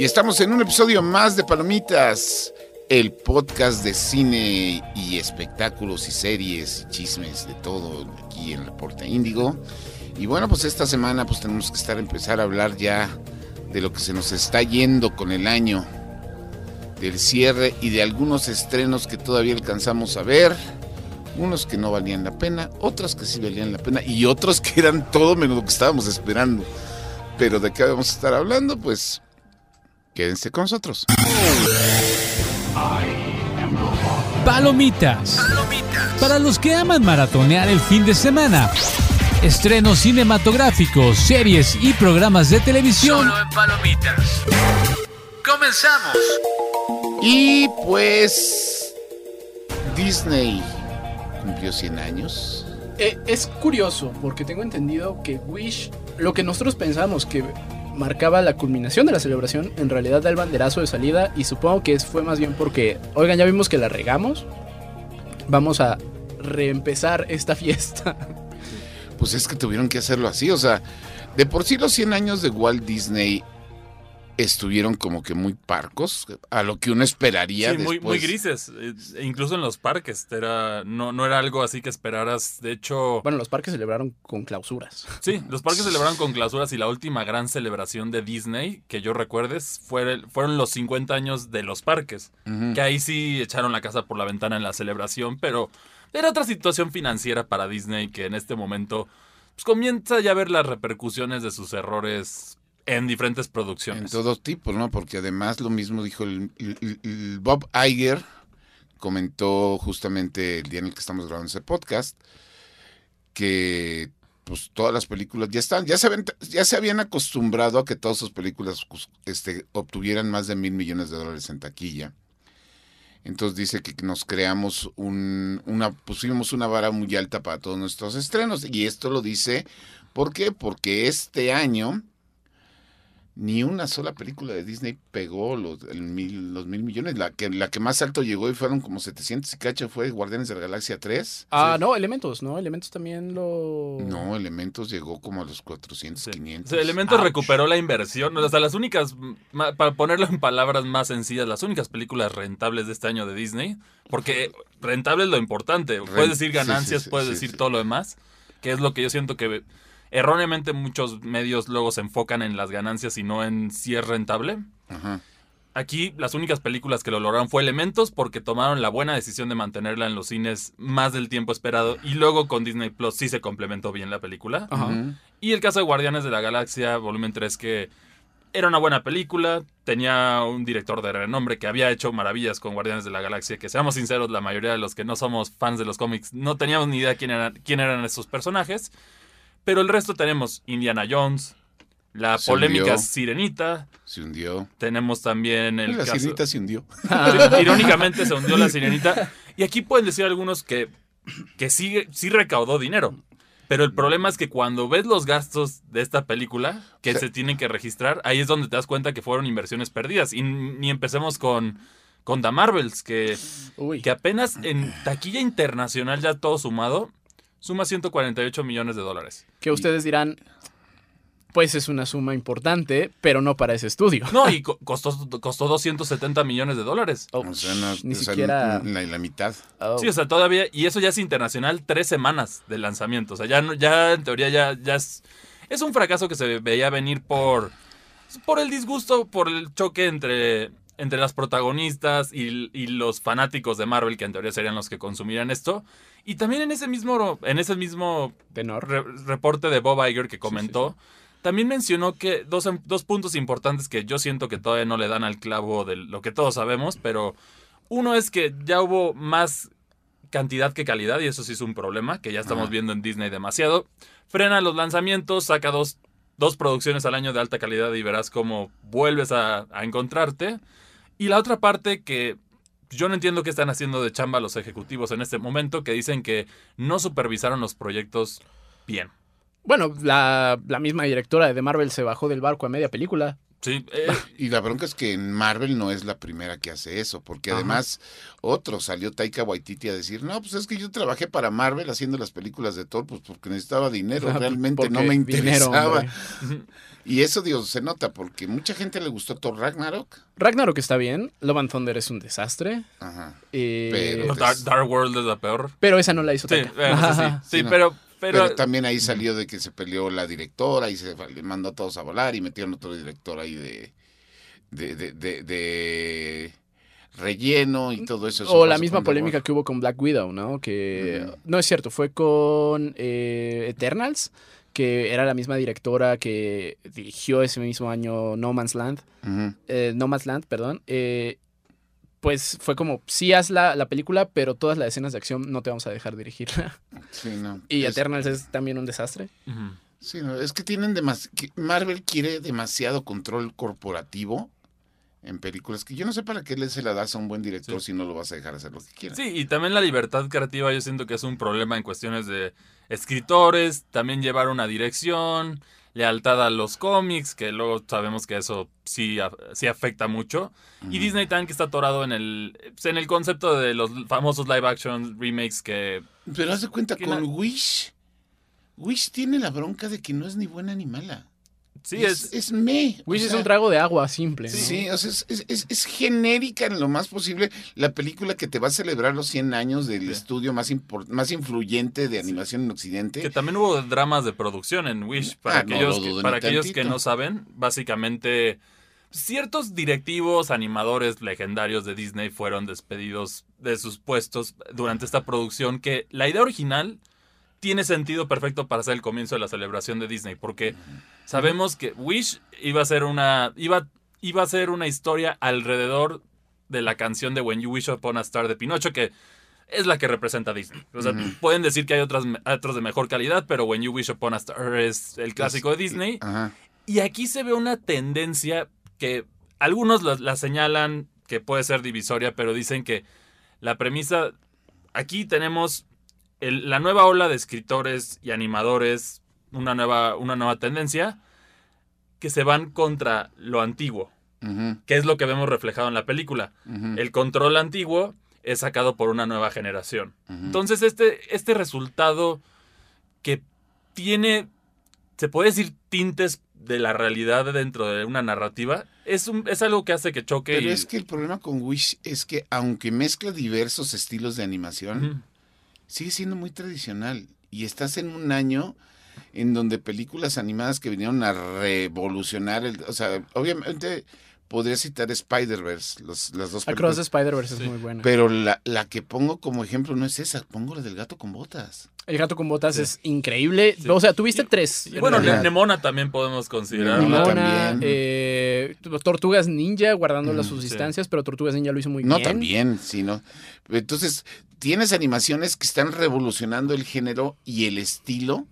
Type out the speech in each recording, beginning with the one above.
Y estamos en un episodio más de Palomitas, el podcast de cine y espectáculos y series y chismes de todo aquí en Reporte Índigo. Y bueno, pues esta semana pues tenemos que estar empezar a hablar ya de lo que se nos está yendo con el año, del cierre y de algunos estrenos que todavía alcanzamos a ver. Unos que no valían la pena, otros que sí valían la pena y otros que eran todo menos lo que estábamos esperando. Pero de qué vamos a estar hablando, pues quédense con nosotros. Palomitas. Para los que aman maratonear el fin de semana. Estrenos cinematográficos, series y programas de televisión. Solo en Palomitas. Comenzamos. Y pues Disney cumplió 100 años. Eh, es curioso, porque tengo entendido que Wish, lo que nosotros pensamos que marcaba la culminación de la celebración, en realidad da el banderazo de salida y supongo que fue más bien porque, oigan, ya vimos que la regamos, vamos a reempezar esta fiesta. Pues es que tuvieron que hacerlo así. O sea, de por sí los 100 años de Walt Disney estuvieron como que muy parcos, a lo que uno esperaría Sí, muy, muy grises. eh, e incluso en los parques. Era, no, no era algo así que esperaras. De hecho, Bueno, los parques celebraron con clausuras. sí, los parques celebraron con clausuras y la última gran celebración de Disney, que yo recuerdes, fue fueron los 50 años de los parques. Que ahí sí echaron la casa por la ventana en la celebración, pero era otra situación financiera para Disney que en este momento pues, comienza ya a ver las repercusiones de sus errores en diferentes En producciones. todo tipo, ¿no? Porque además lo mismo dijo el Bob Iger, comentó justamente el día en el que estamos grabando ese podcast, que pues todas las películas ya están, ya se, habían, ya se habían acostumbrado a que todas sus películas pues, este, obtuvieran más de mil millones de dólares en taquilla. Entonces dice que nos creamos un, una, pusimos una vara muy alta para todos nuestros estrenos. Y esto lo dice, ¿por qué? Porque este año ni una sola película de Disney pegó los, el mil, los mil millones. La que, la que más alto llegó y fueron como 700 y cacho fue Guardianes de la Galaxia 3. Ah, no, Elementos, ¿no? Elementos también lo... No, Elementos llegó como a los 400, Sí. 500. O sea, Elementos Ouch. recuperó la inversión. O sea, las únicas, para ponerlo en palabras más sencillas, las únicas películas rentables de este año de Disney, porque rentable es lo importante. Puedes decir ganancias, sí, sí, puedes sí, decir sí. todo lo demás, que es lo que yo siento que erróneamente muchos medios luego se enfocan en las ganancias y no en si es rentable. Ajá. Aquí las únicas películas que lo lograron fue Elementos porque tomaron la buena decisión de mantenerla en los cines más del tiempo esperado y luego con Disney Plus sí se complementó bien la película. Ajá. Y el caso de Guardianes de la Galaxia, volumen 3, que era una buena película, tenía un director de renombre que había hecho maravillas con Guardianes de la Galaxia, que seamos sinceros, la mayoría de los que no somos fans de los cómics no teníamos ni idea quién eran, quién eran esos personajes. Pero el resto tenemos Indiana Jones, la Se polémica hundió. Sirenita, Se hundió. tenemos también el la caso... sirenita se hundió. Irónicamente se hundió la sirenita. Y aquí pueden decir algunos que, que sí, sí recaudó dinero. Pero el problema es que cuando ves los gastos de esta película que se tienen que registrar, ahí es donde te das cuenta que fueron inversiones perdidas. Y ni empecemos con, con The Marvels, que, Uy. que apenas en taquilla internacional ya todo sumado, suma 148 millones de dólares. Que ustedes dirán, pues es una suma importante, pero no para ese estudio. No, y co- costó, costó 270 millones de dólares. Oh, O sea, no- ni o sea, siquiera... la, la mitad. Oh. Sí, o sea, todavía, y eso ya es internacional, tres semanas de lanzamiento. O sea, ya, no- ya en teoría ya, ya es, es un fracaso que se veía venir por, por el disgusto, por el choque entre, entre las protagonistas y, y los fanáticos de Marvel, que en teoría serían los que consumirían esto. Y también en ese mismo, en ese mismo Tenor. re- reporte de Bob Iger que comentó, también mencionó que dos, dos puntos importantes que yo siento que todavía no le dan al clavo de lo que todos sabemos, pero uno es que ya hubo más cantidad que calidad y eso sí es un problema que ya estamos Ajá. viendo en Disney demasiado. Frena los lanzamientos, saca dos, dos producciones al año de alta calidad y verás cómo vuelves a, a encontrarte. Y la otra parte que yo no entiendo qué están haciendo de chamba los ejecutivos en este momento, que dicen que no supervisaron los proyectos bien. Bueno, la, la misma directora de Marvel se bajó del barco a media película. Sí, eh, Y la bronca es que en Marvel no es la primera que hace eso, porque además otro salió Taika Waititi a decir, no, pues es que yo trabajé para Marvel haciendo las películas de Thor, pues porque necesitaba dinero, realmente no me interesaba. y eso, Dios, se nota, porque mucha gente le gustó Thor Ragnarok. Ragnarok está bien. Love and Thunder es un desastre. Ajá. eh, Pero- no, Dark, Dark World es la peor. pero esa no la hizo Sí, Taika. bueno, sí, sí, sí, Sí, no. pero, pero, Pero, también ahí salió de que se peleó la directora y se mandó a todos a volar y metieron otro director ahí de de, de, de- de relleno y todo eso. Eso O la misma polémica War. que hubo con Black Widow, ¿no? Que no es cierto, fue con eh, Eternals, que era la misma directora que dirigió ese mismo año No Man's Land, eh, No Man's Land, perdón. eh, pues fue como, sí haz la, la película, pero todas las escenas de acción no te vamos a dejar dirigirla. Sí, no. Y Es- Eternals es también un desastre. Sí, no, es que tienen demasiado. Marvel quiere demasiado control corporativo en películas que yo no sé para qué le se la das a un buen director Sí. si no lo vas a dejar hacer lo que quiera. Sí, y también la libertad creativa yo siento que es un problema en cuestiones de escritores, también llevar una dirección, lealtad a los cómics, que luego sabemos que eso sí, sí afecta mucho. Y Disney también que está atorado en el, pues, en el concepto de los famosos live action remakes que... Pero haz de cuenta, con Wish. Wish tiene la bronca de que no es ni buena ni mala. Sí, es... es me. o Wish es un trago de agua simple. ¿no? Sí, o sea, es, es- es- es genérica en lo más posible la película que te va a celebrar los 100 años del Sí. estudio más, impor- más influyente de animación en Occidente. Que también hubo dramas de producción en Wish. Para Ah, no aquellos, lo que, para aquellos no saben, básicamente ciertos directivos, animadores legendarios de Disney fueron despedidos de sus puestos durante esta producción. Que la idea original tiene sentido perfecto para ser el comienzo de la celebración de Disney. Porque sabemos que Wish iba a ser una. iba, iba a ser una historia alrededor de la canción de When You Wish Upon a Star de Pinocho. que es la que representa a Disney. O sea, pueden decir que hay otras, otros de mejor calidad, pero When You Wish Upon a Star es el clásico de Disney. Y aquí se ve una tendencia que algunos la, la señalan que puede ser divisoria, pero dicen que la premisa, aquí tenemos el- la nueva ola de escritores y animadores, una nueva, una nueva tendencia, que se van contra lo antiguo, que es lo que vemos reflejado en la película. El control antiguo es sacado por una nueva generación. Entonces, este, este resultado que tiene, se puede decir, tintes de la realidad dentro de una narrativa, es, un, es algo que hace que choque. Pero y- es que el problema con Wish es que aunque mezcla diversos estilos de animación. Sigue siendo muy tradicional. Y estás en un año en donde películas animadas que vinieron a revolucionar, el, o sea, obviamente podría citar Spider-Verse, los- las dos Across the películas, Spider-Verse Sí. es muy buena. pero la, la que pongo como ejemplo no es esa, pongo la del gato con botas. El gato con botas Sí. es increíble. Sí. O sea, tuviste tres. Y en bueno, realidad. Nemona también podemos considerar. Nemona eh, Tortugas Ninja, guardando las Mm, sus sí. distancias, pero Tortugas Ninja lo hizo muy No, bien. también, sí, ¿no? Entonces, tienes animaciones que están revolucionando el género y el estilo.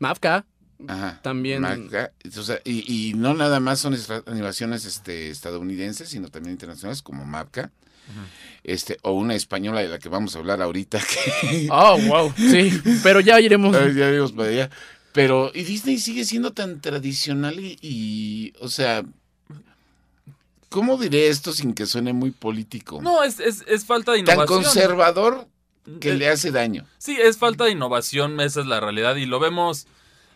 Mafka, Ajá. También- Marca, o sea, y, y no nada más son animaciones este, estadounidenses, sino también internacionales como Este, o una española de la que vamos a hablar ahorita. Que, Oh, wow. Sí, pero ya iremos. Ay, ya vimos para allá. Pero, y Disney sigue siendo tan tradicional y, y, o sea, ¿cómo diré esto sin que suene muy político? No, es, es, es falta de tan innovación. conservador que Eh, le hace daño. Sí, es falta de innovación, esa es la realidad y lo vemos,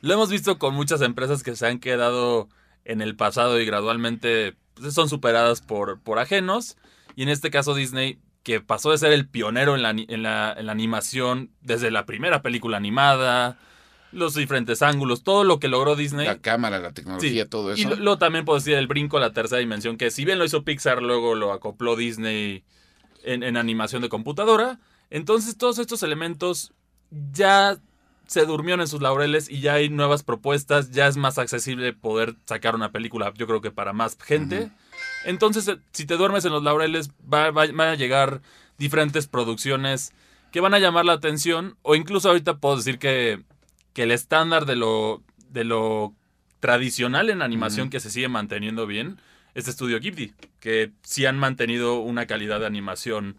lo hemos visto con muchas empresas que se han quedado en el pasado y gradualmente pues, son superadas por, por ajenos. Y en este caso Disney, que pasó de ser el pionero en la, en la, en la animación desde la primera película animada, los diferentes ángulos, todo lo que logró Disney. La cámara, la tecnología, Sí, todo Y eso. lo- luego también puedo decir el brinco a la tercera dimensión, que si bien lo hizo Pixar, luego lo acopló Disney en, en animación de computadora. Entonces todos estos elementos ya se durmieron en sus laureles y ya hay nuevas propuestas, ya es más accesible poder sacar una película, yo creo que para más gente. Entonces, eh, si te duermes en los laureles, va- va- van a llegar diferentes producciones que van a llamar la atención, o incluso ahorita puedo decir que, que el estándar de lo, de lo tradicional en animación que se sigue manteniendo bien es Estudio Ghibli, que sí han mantenido una calidad de animación.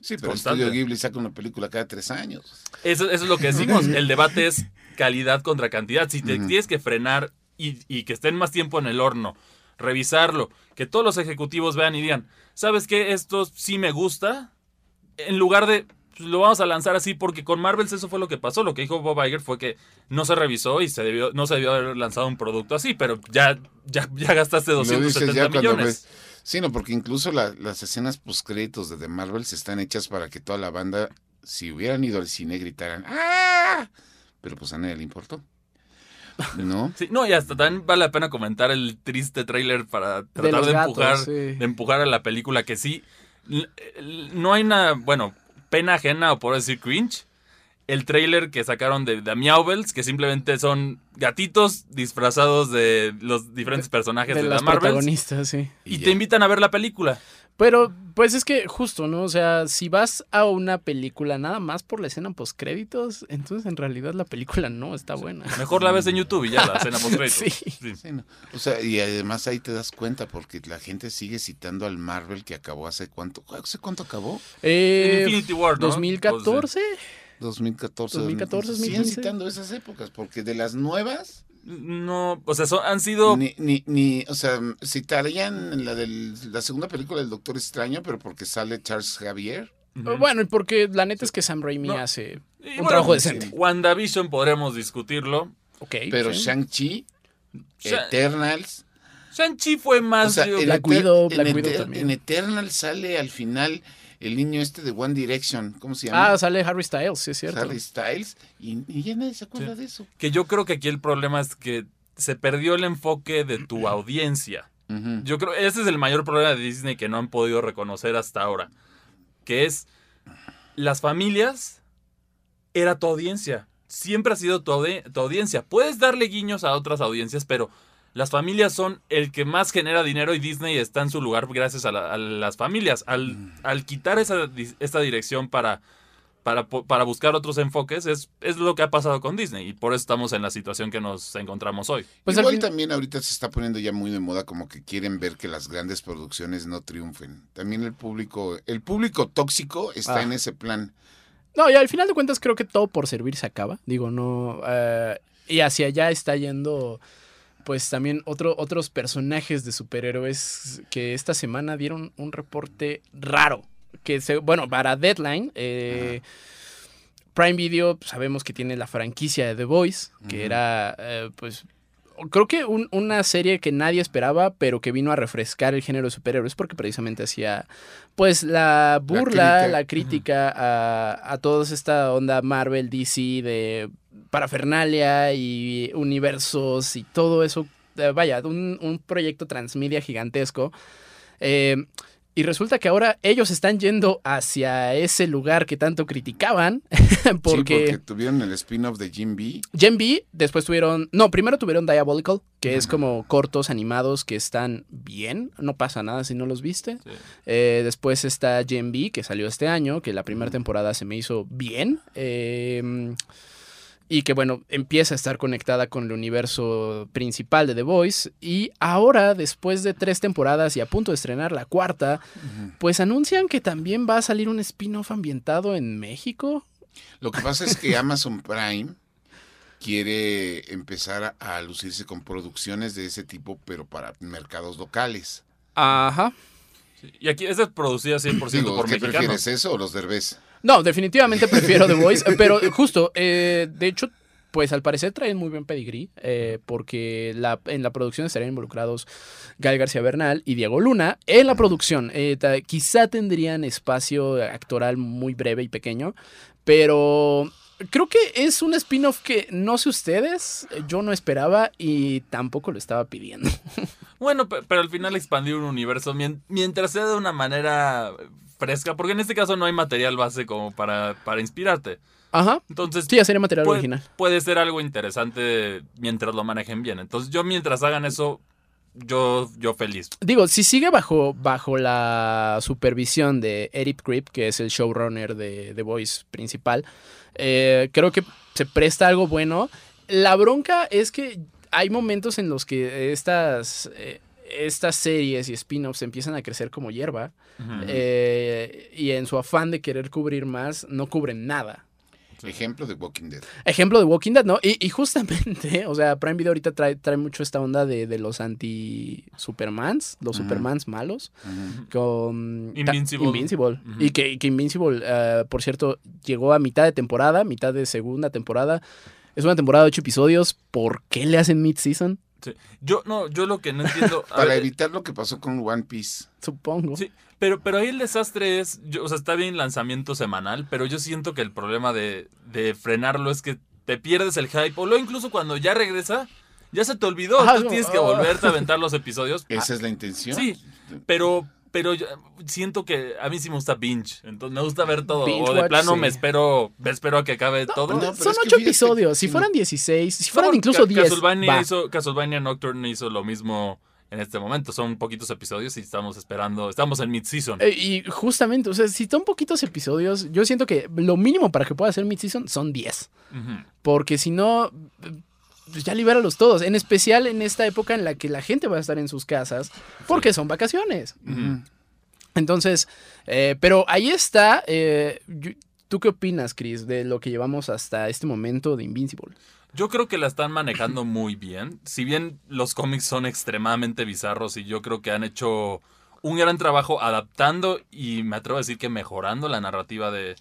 sí, pero constante. Estudio Ghibli saca una película cada tres años. Eso, eso es lo que decimos, el debate es calidad contra cantidad. Si te tienes que frenar y, y que estén más tiempo en el horno revisarlo, que todos los ejecutivos vean y digan, ¿sabes qué? Esto sí me gusta. En lugar de, pues, lo vamos a lanzar así, porque con Marvels eso fue lo que pasó. Lo que dijo Bob Iger fue que no se revisó y se debió, no se debió haber lanzado un producto así, pero ya, ya, ya gastaste Lo dices 270 ya millones. Sí, no, porque incluso la- las escenas postcréditos de The Marvels están hechas para que toda la banda, si hubieran ido al cine, gritaran ¡Ah! Pero pues a nadie le importó. ¿No? Sí, no, y hasta también vale la pena comentar el triste tráiler para tratar de, gatos, empujar, sí. de empujar a la película que sí. l- No hay nada, bueno, pena ajena o por decir cringe. El tráiler que sacaron de, de Meowbells, que simplemente son gatitos disfrazados de los diferentes personajes de, de la las Marvel. protagonistas, sí. Y Y te invitan a ver la película. Pero, pues es que justo, ¿no? O sea, si vas a una película nada más por la escena post créditos, entonces en realidad la película no está buena. Mejor la ves en YouTube y ya la escena post Sí. Sí, no. O sea, y además ahí te das cuenta porque la gente sigue citando al Marvel que acabó hace cuánto. ¿Hace cuánto acabó? Eh, Infinity War, ¿no? 2014. 2014. 2014, Siguen 2015. citando esas épocas porque de las nuevas No, o sea, son- han sido Ni, ni, ni, o sea, citarían en la de la segunda película del Doctor Extraño, pero porque sale Charles Javier. Ujú. Bueno, y porque la neta es que Sam Raimi No. hace Y un bueno, trabajo decente. WandaVision podremos discutirlo. Ok. Pero sí. Shang-Chi, Sha- Eternals. Shang-Chi fue O más. sea, yo- en, Black Widow, en Black Widow Eter- también. en Eternals sale al final el niño este de One Direction. ¿Cómo se llama? Ah, sale Harry Styles, sí es cierto. Harry Styles. Y, y ya nadie se acuerda Sí. de eso. que yo creo que aquí el problema es que se perdió el enfoque de tu audiencia. Yo creo ese es el mayor problema de Disney que no han podido reconocer hasta ahora. Que es las familias era tu audiencia. Siempre ha sido tu, audi- tu audiencia. Puedes darle guiños a otras audiencias, pero las familias son el que más genera dinero y Disney está en su lugar gracias a, la- a las familias. Al, al quitar esa, esta dirección para, para, para buscar otros enfoques, es, es lo que ha pasado con Disney y por eso estamos en la situación que nos encontramos hoy. Pues al Igual fin- también ahorita se está poniendo ya muy de moda como que quieren ver que las grandes producciones no triunfen. También el público, el público tóxico está Ah. en ese plan. No, y al final de cuentas creo que todo por servir se acaba. Digo, no. eh, y hacia allá está yendo. Pues también otro, otros personajes de superhéroes que esta semana dieron un reporte raro. Que se, bueno, para Deadline, eh, Prime Video pues, sabemos que tiene la franquicia de The Voice, que era eh, pues creo que un- una serie que nadie esperaba, pero que vino a refrescar el género de superhéroes porque precisamente hacía pues la burla, crítica. la crítica a, a toda esta onda Marvel, DC de parafernalia y universos y todo eso. Eh, vaya, un, un proyecto transmedia gigantesco. Eh, y resulta que ahora ellos están yendo hacia ese lugar que tanto criticaban. Sí, porque porque tuvieron el spin-off de Jim B. Gen B, después tuvieron. No, primero tuvieron Diabolical, que es como cortos animados que están bien. No pasa nada si no los viste. Sí. Eh, después está Gen B, que salió este año, que la primera temporada se me hizo bien. eh, y que bueno, empieza a estar conectada con el universo principal de The Voice. Y ahora, después de tres temporadas y a punto de estrenar la cuarta, pues anuncian que también va a salir un spin-off ambientado en México. Lo que pasa es que Amazon Prime quiere empezar a, a lucirse con producciones de ese tipo, pero para mercados locales. Ajá. Sí. Y aquí esta es producida 100% Digo, por ¿qué mexicanos. prefieres, eso o los derbés? No, definitivamente prefiero The Voice, pero justo, eh, de hecho, pues al parecer traen muy buen pedigrí, eh, porque la, en la producción estarían involucrados Gael García Bernal y Diego Luna. En la producción, eh, ta- quizá tendrían espacio actoral muy breve y pequeño, pero creo que es un spin-off que no sé ustedes, yo no esperaba y tampoco lo estaba pidiendo. Bueno, pe- pero al final expandir un universo mien- mientras sea de una manera fresca, porque en este caso no hay material base como para, para inspirarte. Ajá. Entonces, Sí, ya sería material puede, original. puede ser algo interesante mientras lo manejen bien. Entonces, yo mientras hagan eso, yo, yo feliz. Digo, si sigue bajo, bajo la supervisión de Eric Krip, que es el showrunner de The Voice principal, eh, creo que se presta algo bueno. La bronca es que hay momentos en los que estas, eh, estas series y spin-offs empiezan a crecer como hierba eh, y en su afán de querer cubrir más, no cubren nada. Ejemplo de Walking Dead. Ejemplo de Walking Dead, ¿no? Y, y justamente, o sea, Prime Video ahorita trae, trae mucho esta onda de, de los anti-Supermans, los. Supermans malos, con... Invincible. Y que, que Invincible, eh, por cierto, llegó a mitad de temporada, mitad de segunda temporada. Es una temporada de ocho episodios. ¿Por qué le hacen mid-season? Sí. Yo, no, yo lo que no entiendo. Para ver, evitar lo que pasó con One Piece. Supongo. Sí, pero, pero ahí el desastre es, yo- o sea, está bien lanzamiento semanal, pero yo siento que el problema de, de frenarlo es que te pierdes el hype, o luego incluso cuando ya regresa, ya se te olvidó, tú no, tienes que ah. volverte a aventar los episodios. Esa es la intención. Sí, pero, pero yo siento que a mí sí me gusta binge, entonces me gusta ver todo, Binge o de watch, plano sí. me espero, me espero a que acabe todo. no, Son ocho episodios. Si fueran 16, si fueran incluso Ca- 10. Castlevania, va. hizo, Castlevania Nocturne hizo lo mismo en este momento. Son poquitos episodios y estamos esperando, estamos en mid-season. Eh, y justamente, o sea, si son poquitos episodios, yo siento que lo mínimo para que pueda ser mid-season son 10. Ujú. Porque si no, pues ya libéralos todos. En especial en esta época en la que la gente va a estar en sus casas porque son vacaciones. Entonces, eh, pero ahí está. eh, ¿Tú qué opinas, Chris, de lo que llevamos hasta este momento de Invincible? Yo creo que la están manejando muy bien. Si bien los cómics son extremadamente bizarros y yo creo que han hecho un gran trabajo adaptando y me atrevo a decir que mejorando la narrativa de,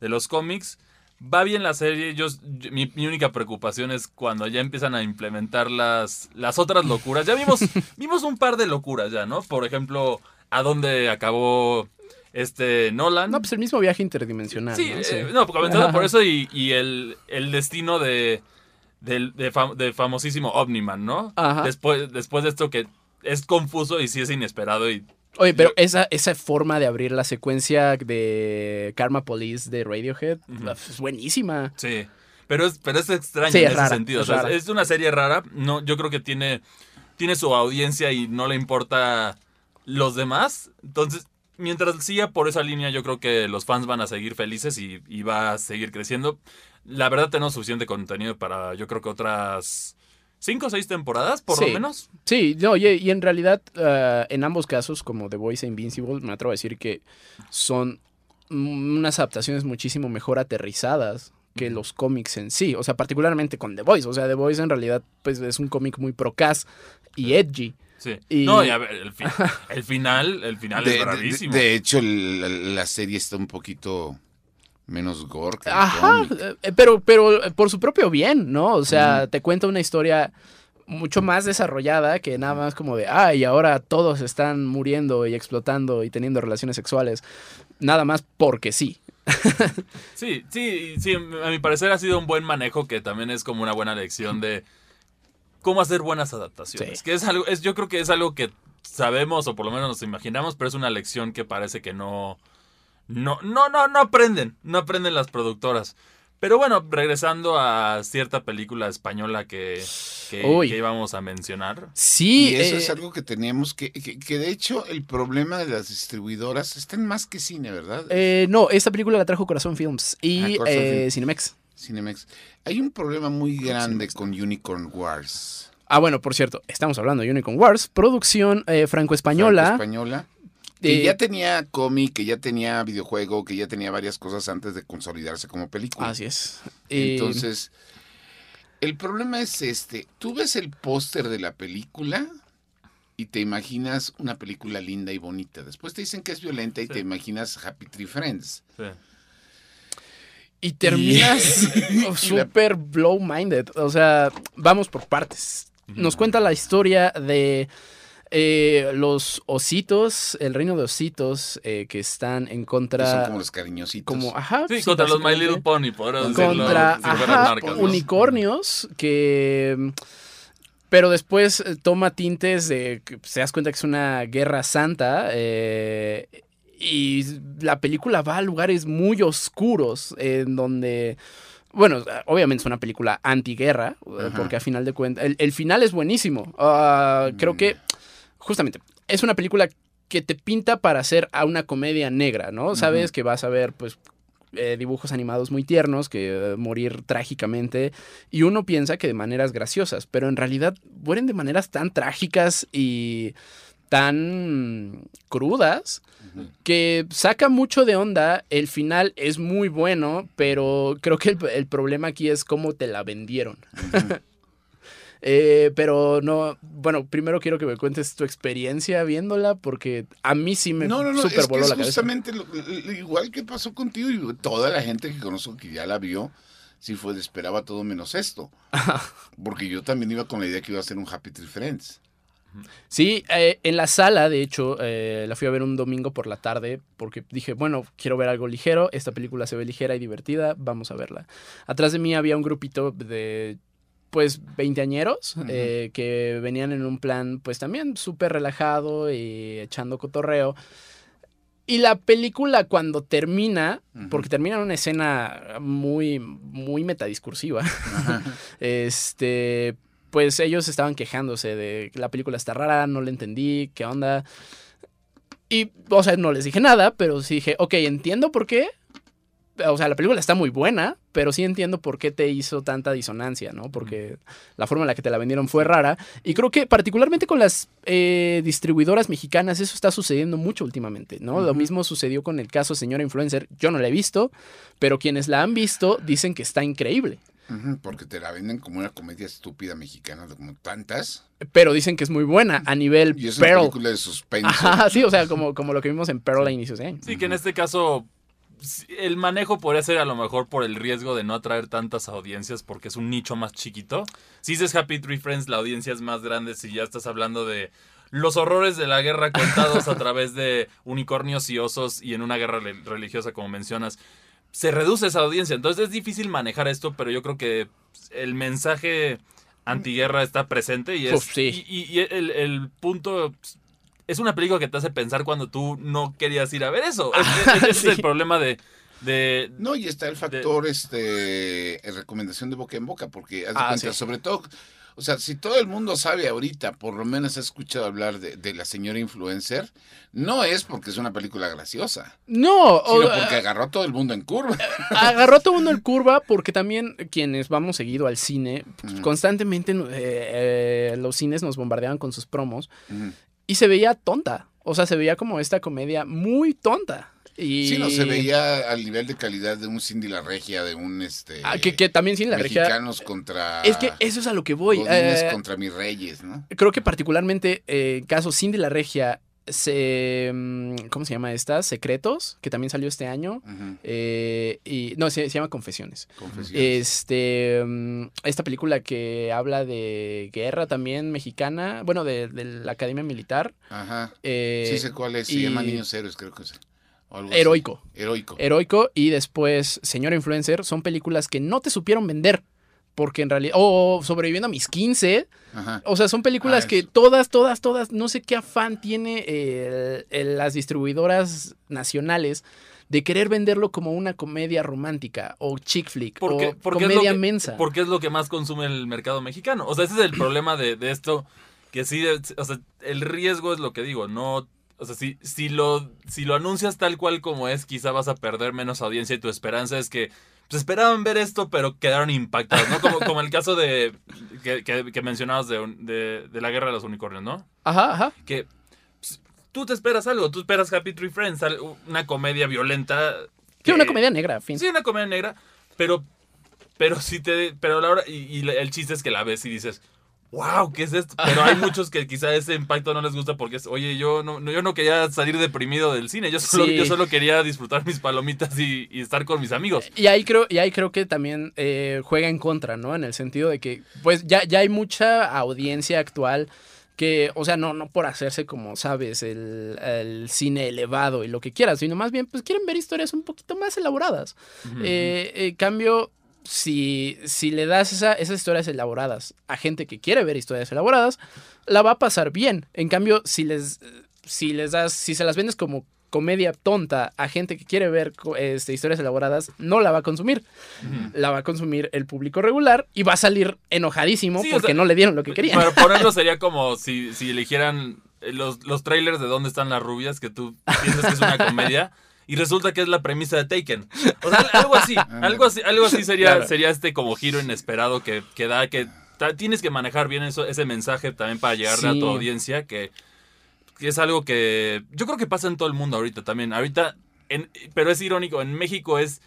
de los cómics. Va bien la serie. Yo, yo- mi, mi única preocupación es cuando ya empiezan a implementar las, las otras locuras. Ya vimos, vimos un par de locuras ya, ¿no? Por ejemplo, a dónde acabó este Nolan. No, pues el mismo viaje interdimensional. Sí, ¿no? eh, no, comenzando por eso y, y el, el destino de, del de, fam- de famosísimo Omniman, ¿no? Ajá. Después, después de esto que es confuso y sí es inesperado y Oye, pero esa, esa forma de abrir la secuencia de Karma Police de Radiohead es buenísima. sí. Pero es, pero es extraño Sí, en es ese rara, sentido. es o sea, rara. es una serie rara. No, yo creo que tiene, tiene su audiencia y no le importa los demás. Entonces, mientras siga por esa línea, yo creo que los fans van a seguir felices y, y va a seguir creciendo. La verdad tenemos suficiente contenido para, yo creo que otras cinco o seis temporadas, por Sí. lo menos. Sí, no, y, y en realidad, ah, en ambos casos, como The Voice e Invincible, me atrevo a decir que son mm, unas adaptaciones muchísimo mejor aterrizadas que los cómics en sí. O sea, particularmente con The Voice. O sea, The Voice en realidad pues, es un cómic muy procas y edgy. Sí. Y- No, y a ver, el, fi- el final, el final De, es de- bravísimo. de hecho, el- la, la serie está un poquito menos gore que Ajá, cómic. eh, pero, pero eh, por su propio bien, ¿no? O sea, te cuenta una historia mucho más desarrollada que nada más como de, ay, ahora todos están muriendo y explotando y teniendo relaciones sexuales. Nada más porque sí. Sí, sí, sí, a mi parecer ha sido un buen manejo que también es como una buena lección de cómo hacer buenas adaptaciones. Sí. Que es algo, es, yo creo que es algo que sabemos o por lo menos nos imaginamos, pero es una lección que parece que no, no, no, no, no aprenden, no aprenden las productoras. Pero bueno, regresando a cierta película española que, que, íbamos a mencionar. Sí, Y eso eh, es algo que teníamos que, que, que de hecho el problema de las distribuidoras está en más que cine, ¿verdad? eh, no, esta película la trajo Corazón Films y Ah, Corazón eh. Cinemex. Cinemex. Hay un problema muy grande con Unicorn Wars. Ah, bueno, por cierto, estamos hablando de Unicorn Wars, producción eh, franco-española. Que Eh, ya tenía cómic, que ya tenía videojuego, que ya tenía varias cosas antes de consolidarse como película. Así es. Eh, Entonces, el problema es este. Tú ves el póster de la película y te imaginas una película linda y bonita. Después te dicen que es violenta y Sí. te imaginas Happy Tree Friends. Sí. Y terminas súper blow-minded. O sea, vamos por partes. Nos cuenta la historia de eh, los ositos, el reino de ositos eh, que están en Que contra. son como los cariñositos. como, ajá, Sí, sí, contra los My. Little Pony, decirlo. Contra fueran ajá, marcas, ¿no? unicornios que. Pero después eh, toma tintes de. Se das cuenta que es una guerra santa. eh, y la película va a lugares muy oscuros. En donde. Bueno, obviamente es una película antiguerra. Ajá. Porque a final de cuentas. El, el final es buenísimo. Ah, Creo Mm. que. Justamente. Es una película que te pinta para hacer a una comedia negra, ¿no? Sabes que vas a ver, pues, eh, dibujos animados muy tiernos que eh, morir trágicamente y uno piensa que de maneras graciosas, pero en realidad mueren de maneras tan trágicas y tan crudas que saca mucho de onda. El final es muy bueno, pero creo que el, el problema aquí es cómo te la vendieron. Eh, pero no, bueno, primero quiero que me cuentes tu experiencia viéndola porque a mí sí me No, no, no, super es que voló es la cabeza. justamente lo- lo- igual que pasó contigo y toda la gente que conozco que ya la vio, sí fue, esperaba todo menos esto. Porque yo también iba con la idea que iba a ser un Happy Tree Friends. Sí, eh, en la sala, de hecho, eh, la fui a ver un domingo por la tarde porque dije, bueno, quiero ver algo ligero, esta película se ve ligera y divertida, vamos a verla. Atrás de mí había un grupito de, pues, veinteañeros eh, que venían en un plan, pues, también súper relajado y echando cotorreo. Y la película cuando termina, porque termina en una escena muy, muy metadiscursiva, este, pues ellos estaban quejándose de que la película está rara, no la entendí, qué onda. Y, o sea, no les dije nada, pero sí dije, ok, entiendo por qué. O sea, la película está muy buena, pero sí entiendo por qué te hizo tanta disonancia, ¿no? Porque la forma en la que te la vendieron fue rara. Y creo que particularmente con las eh, distribuidoras mexicanas eso está sucediendo mucho últimamente, ¿no? Lo mismo sucedió con el caso Señora Influencer. Yo no la he visto, pero quienes la han visto dicen que está increíble. Porque te la venden como una comedia estúpida mexicana, de como tantas. Pero dicen que es muy buena a nivel Y es una Pearl. película de suspenso. Ajá, sí, o sea, como, como lo que vimos en Pearl a inicios de año. Sí, que en este caso el manejo podría ser a lo mejor por el riesgo de no atraer tantas audiencias porque es un nicho más chiquito. Si dices Happy Tree Friends, la audiencia es más grande si ya estás hablando de los horrores de la guerra contados a través de unicornios y osos y en una guerra re- religiosa como mencionas. Se reduce esa audiencia, entonces es difícil manejar esto, pero yo creo que el mensaje antiguerra está presente y es Uf, sí. y, y- y el, el punto es una película que te hace pensar cuando tú no querías ir a ver eso. Es- Ese es Sí. el problema de, de No, y está el factor, este, recomendación de boca en boca, porque haz de Ah, cuenta, sí. sobre todo, o sea, si todo el mundo sabe ahorita, por lo menos ha escuchado hablar de, de la señora influencer, no es porque es una película graciosa, No, o- sino porque agarró a todo el mundo en curva. agarró a todo el mundo el curva porque también quienes vamos seguido al cine, pues, constantemente eh, eh, los cines nos bombardeaban con sus promos Ujú. Y se veía tonta. O sea, se veía como esta comedia muy tonta. Y... Sí, no se veía al nivel de calidad de un Cindy la Regia, de un este Ah, que, que también sin la regia. mexicanos contra Es que eso es a lo que voy. Eh, contra mis reyes, ¿no? creo que particularmente eh, en caso Cindy la Regia, se, mm, ¿cómo se llama esta? Secretos, que también salió este año. Eh, y no, se, se llama Confesiones. Confesiones. Este, mm, esta película que habla de guerra también mexicana, bueno, de, de la Academia Militar. Ajá. eh, Sí sé cuál es, se y- llama Niños Héroes, creo que es. así. Heroico. Heroico. Heroico y después Señora Influencer son películas que no te supieron vender. Porque en realidad, o sobreviviendo a mis 15, Ajá. o sea, son películas Ah, que todas, todas, todas, no sé qué afán tiene eh, el- las distribuidoras nacionales de querer venderlo como una comedia romántica o chick flick Porque, o porque es lo comedia que- mensa. Porque es lo que más consume el mercado mexicano. O sea, ese es el problema de, de esto. Que sí, o sea, el riesgo es lo que digo. No, o sea, si, si, lo, si lo anuncias tal cual como es, quizá vas a perder menos audiencia y tu esperanza es que pues, esperaban ver esto, pero quedaron impactados, ¿no? Como, como el caso de que, que- que mencionabas de, de, de la guerra de los unicornios, ¿no? Ajá, ajá. que pues, tú te esperas algo, tú esperas Happy Tree Friends, una comedia violenta. Sí, que- una comedia negra, fin. Sí, una comedia negra, pero pero si te pero la hora y, el chiste es que la ves y dices, "Wow, ¿qué es esto?" Pero hay muchos que quizá ese impacto no les gusta porque es, "Oye, yo no, no- yo no quería salir deprimido del cine, yo solo Sí. yo solo quería disfrutar mis palomitas y, y estar con mis amigos." Y ahí creo, y ahí creo que también eh, juega en contra, ¿no? En el sentido de que, pues, ya, ya hay mucha audiencia actual que, o sea, no, no por hacerse como, sabes, el, el cine elevado y lo que quieras, sino más bien, pues quieren ver historias un poquito más elaboradas. Eh, en cambio, si, si le das esa- esas historias elaboradas a gente que quiere ver historias elaboradas, la va a pasar bien. En cambio, si les, si les das, si se las vendes como comedia tonta a gente que quiere ver este, historias elaboradas, no la va a consumir. La va a consumir el público regular y va a salir enojadísimo Sí, o porque sea, no le dieron lo que querían. Para ponerlo sería como si, si eligieran los, los trailers de dónde están las rubias, que tú piensas que es una comedia, y resulta que es la premisa de Taken. O sea, algo así, algo así, algo así sería, Claro. sería este como giro inesperado que, que da, que tienes que manejar bien eso, ese mensaje también para llegarle a tu audiencia, que que es algo que yo creo que pasa en todo el mundo ahorita también. Ahorita, en- pero es irónico, en México es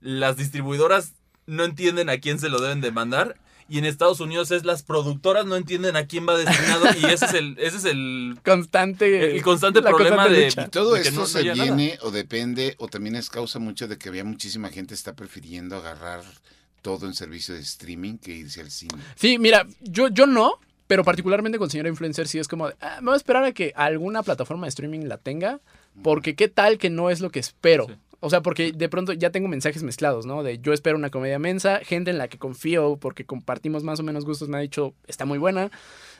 las distribuidoras no entienden a quién se lo deben de mandar y en Estados Unidos es las productoras no entienden a quién va destinado y ese es el, ese es el, Constante. el constante problema constante de... lucha. Todo de que esto no se nada. viene o depende o también es causa mucho de que había muchísima gente está prefiriendo agarrar todo en servicio de streaming que irse al cine. Sí, mira, yo, yo no, pero particularmente con señora influencer sí es como, de, "Ah, me voy a esperar a que alguna plataforma de streaming la tenga, porque qué tal que no es lo que espero. Sí. O sea, porque de pronto ya tengo mensajes mezclados, ¿no? De yo espero una comedia mensa, gente en la que confío porque compartimos más o menos gustos me ha dicho está muy buena.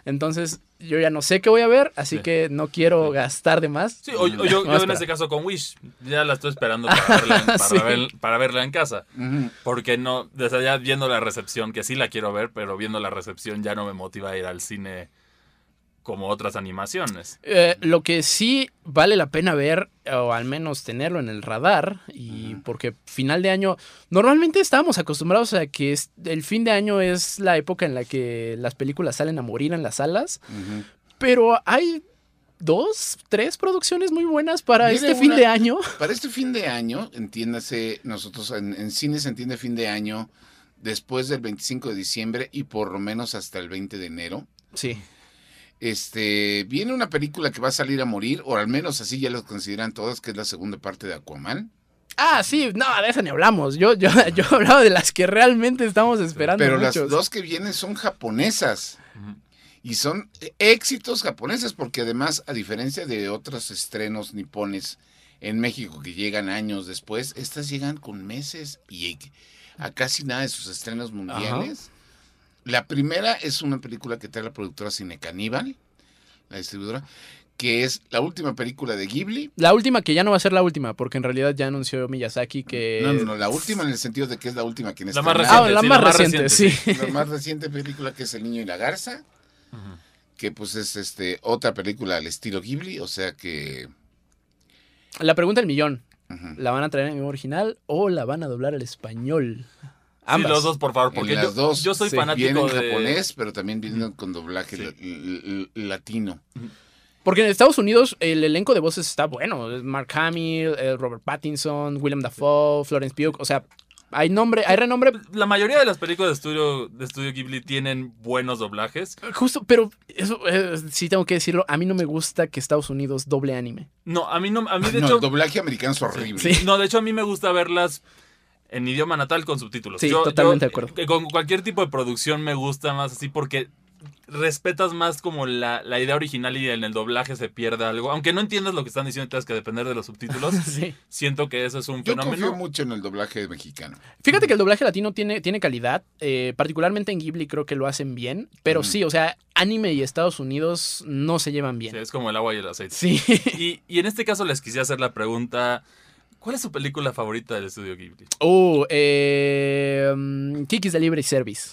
Entonces yo ya no sé qué voy a ver, así Sí. que no quiero Sí. gastar de más. Sí, o, o yo, en ese caso con Wish, ya la estoy esperando para verla, en- para Sí. ver- para verla en casa. Porque no, desde ya viendo la recepción, que sí la quiero ver, pero viendo la recepción ya no me motiva a ir al cine como otras animaciones. Eh, lo que sí vale la pena ver, o al menos tenerlo en el radar, y porque final de año, normalmente estábamos acostumbrados a que es- el fin de año es la época en la que las películas salen a morir en las salas, pero hay dos, tres producciones muy buenas para Viene este fin una- de año. Para este fin de año, entiéndase, nosotros en, en cine se entiende fin de año después del 25 de diciembre y por lo menos hasta el 20 de enero. Sí. Este, viene una película que va a salir a morir, o al menos así ya lo consideran todas, que es la segunda parte de Aquaman. Ah, sí, no, de esa ni hablamos. Yo, yo, yo hablaba de las que realmente estamos esperando. Pero las dos que vienen son japonesas. Y son éxitos japoneses, porque además, a diferencia de otros estrenos nipones en México que llegan años después, estas llegan con meses y a casi nada de sus estrenos mundiales. La primera es una película que trae la productora Cine Caníbal, la distribuidora, que es la última película de Ghibli. La última que ya no va a ser la última, porque en realidad ya anunció Miyazaki que... No, no, no, la última en el sentido de que es la última que La más Ah, reciente, la sí, más la más reciente, reciente, sí. La más reciente película que es El Niño y la Garza. Que pues es este otra película al estilo Ghibli, o sea que La pregunta del millón. ¿La van a traer en idioma original o la van a doblar al español? Sí, Ambas. los dos, por favor, En porque las yo, dos, yo soy fanático viene en de... japonés, pero también vienen con doblaje Sí. latino. Porque en Estados Unidos el elenco de voces está bueno. Mark Hamill, eh, Robert Pattinson, William Dafoe, Florence Pugh. O sea, hay nombre, hay renombre. La mayoría de las películas de estudio, de estudio Ghibli tienen buenos doblajes. Justo, pero eso eh, sí tengo que decirlo. A mí no me gusta que Estados Unidos doble anime. No, a mí no, a mí de no, hecho... el doblaje americano es horrible. Sí. No, de hecho a mí me gusta verlas en idioma natal con subtítulos. Sí, totalmente de acuerdo. eh, Con cualquier tipo de producción me gusta más así porque respetas más como la, la idea original y en el doblaje se pierde algo. Aunque no entiendas lo que están diciendo, tienes que depender de los subtítulos. sí. Siento que eso es un Yo fenómeno. confío mucho en el doblaje mexicano. Fíjate que el doblaje latino tiene, tiene calidad, eh, particularmente en Ghibli creo que lo hacen bien, pero sí, o sea, anime y Estados Unidos no se llevan Sí, bien. es como el agua y el aceite. Sí. Y, y en este caso les quisiera hacer la pregunta: ¿Cuál es su película favorita del estudio Ghibli? Oh, eh, mm, Kiki's Delivery Service.